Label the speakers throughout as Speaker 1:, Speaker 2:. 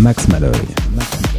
Speaker 1: Max Malloy.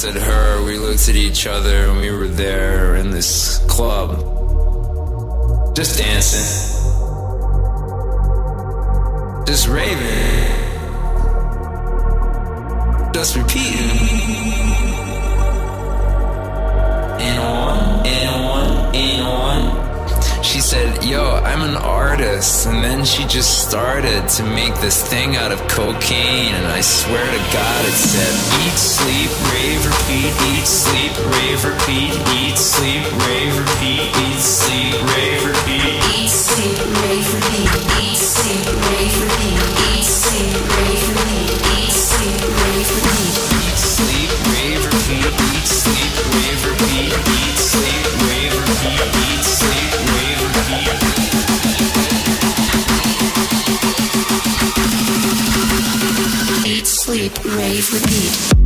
Speaker 2: glanced at her, we looked at each other, and we were there in this club. Just dancing. Just raving. Just repeating. And on and on said, Yo, I'm an artist. And then she just started to make this thing out of cocaine. And I swear to God, it said, Eat, sleep, rave, repeat, eat, sleep, rave, repeat, eat, sleep, rave, repeat, eat, sleep, rave, repeat.
Speaker 3: Eat, sleep, rave, repeat, eat, sleep, rave, repeat, eat, sleep, rave, repeat, eat, sleep, rave, repeat.
Speaker 2: Eat, sleep, rave, repeat, eat, sleep, rave, repeat, eat, sleep, rave, repeat. Eat, sleep, rave, repeat.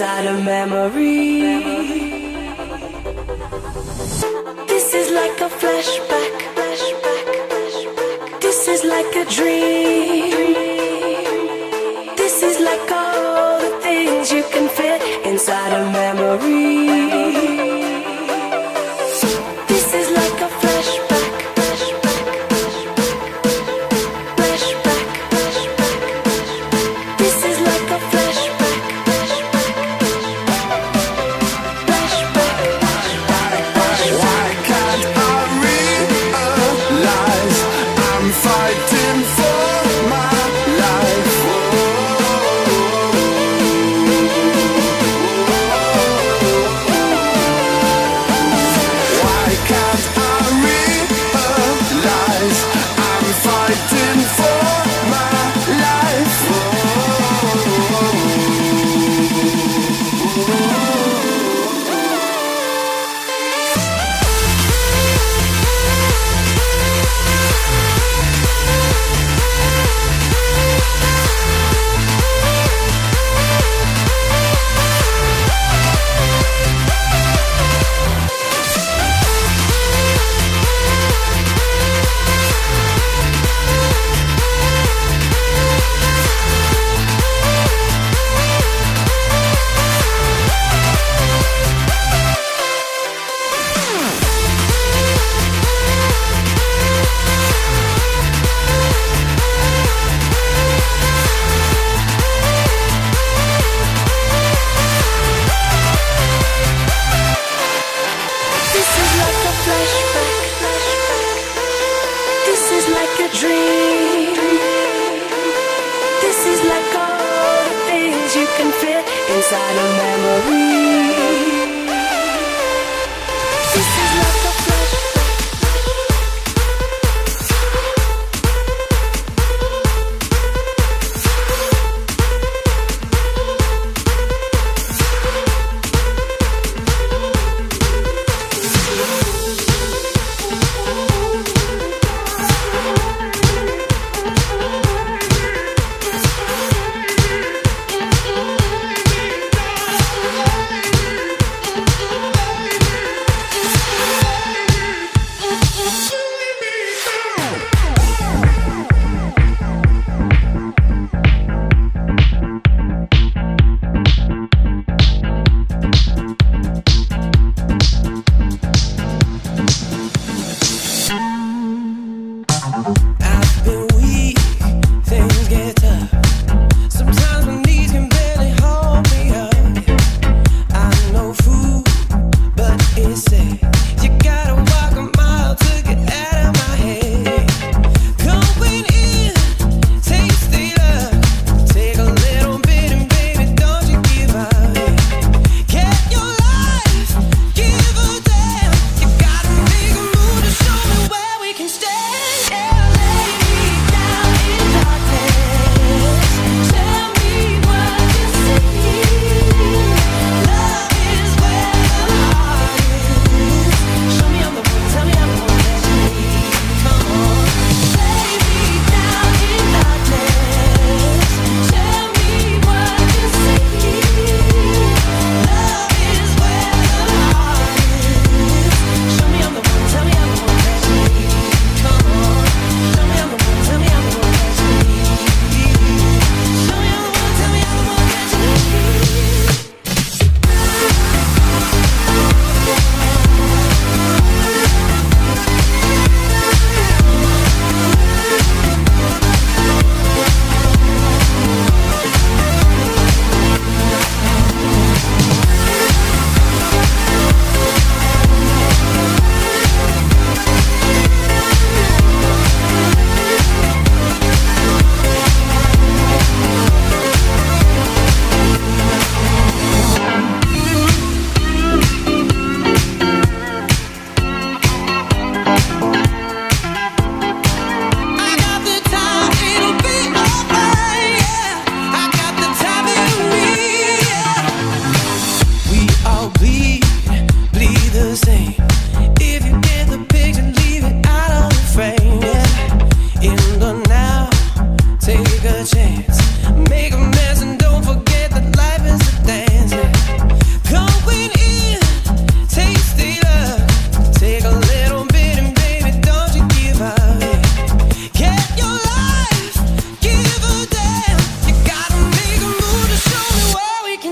Speaker 3: Inside a memory.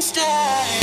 Speaker 4: stay.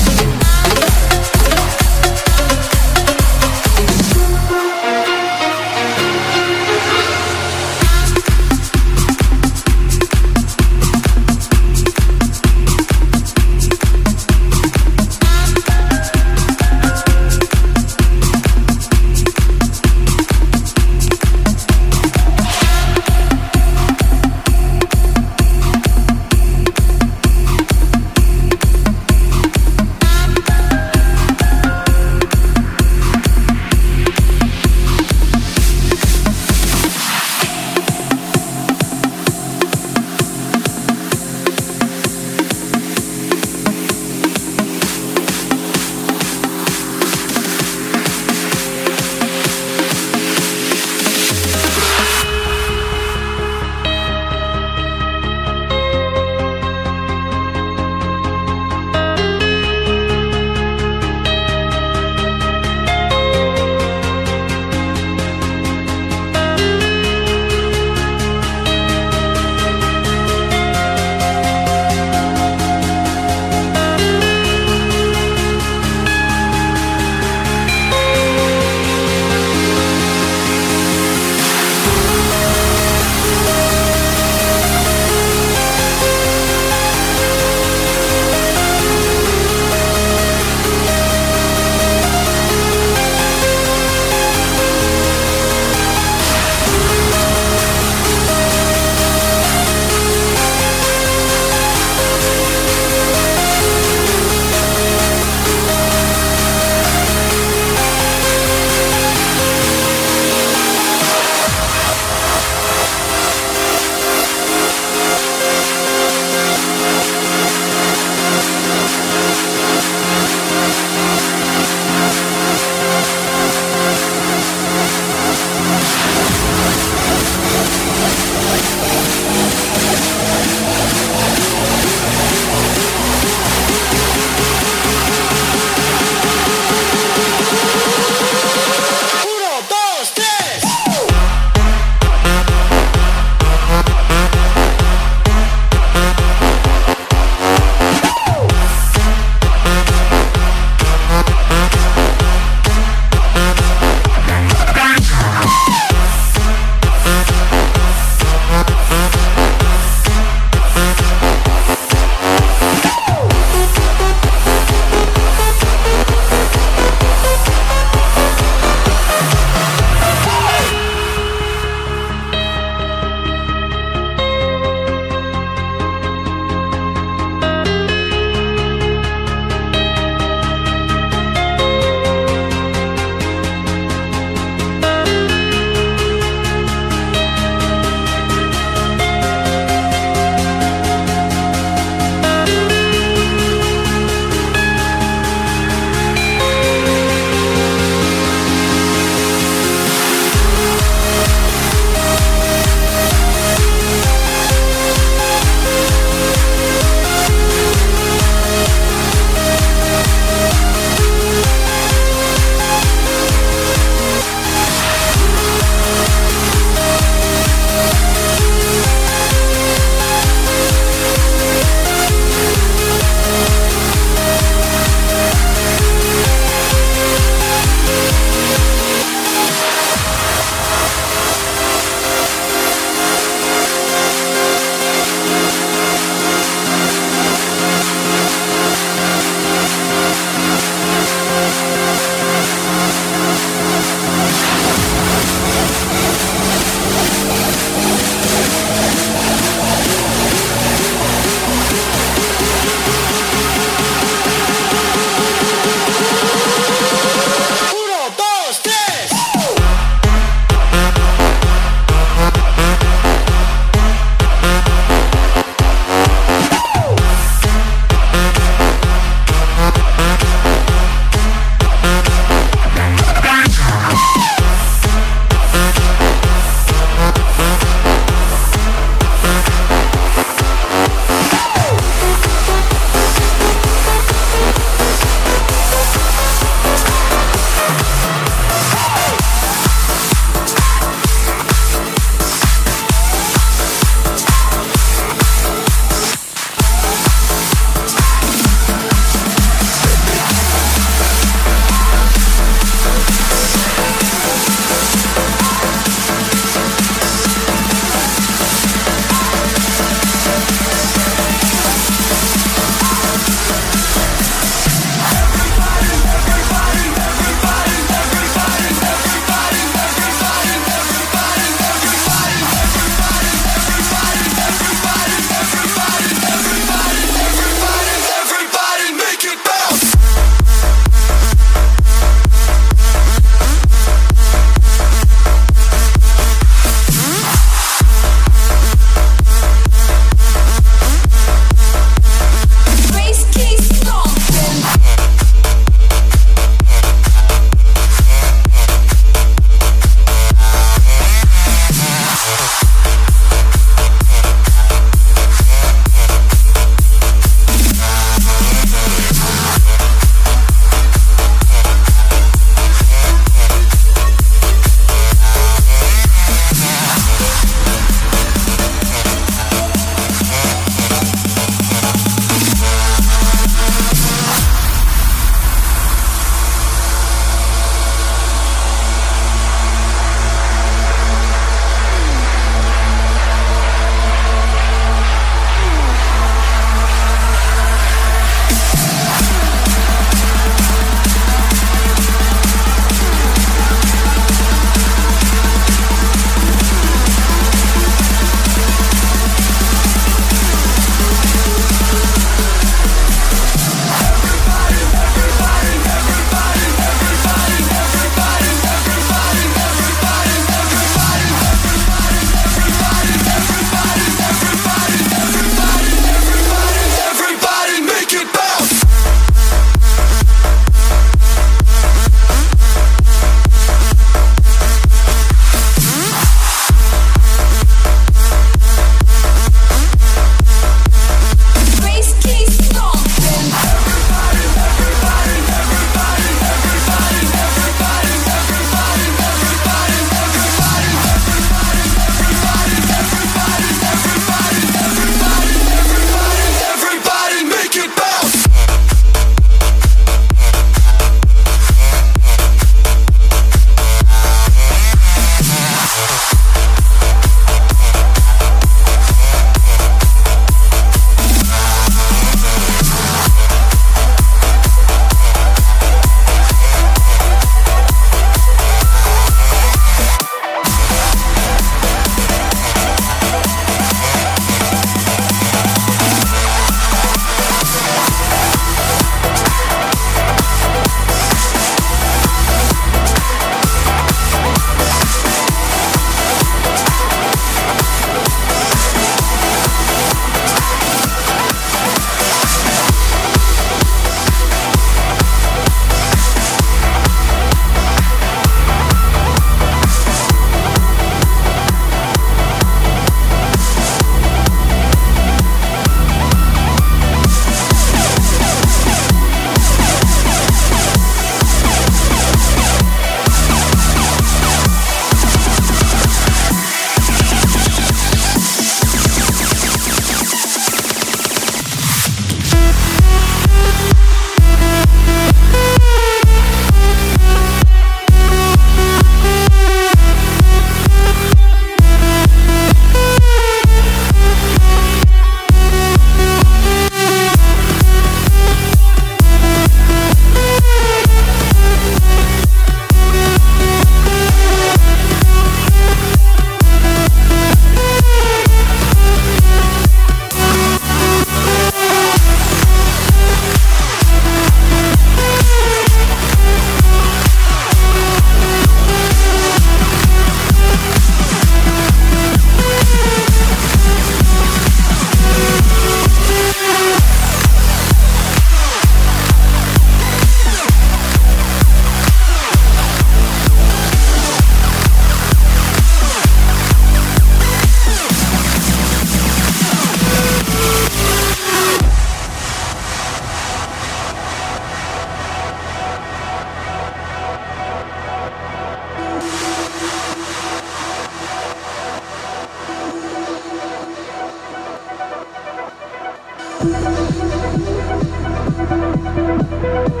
Speaker 5: Faded on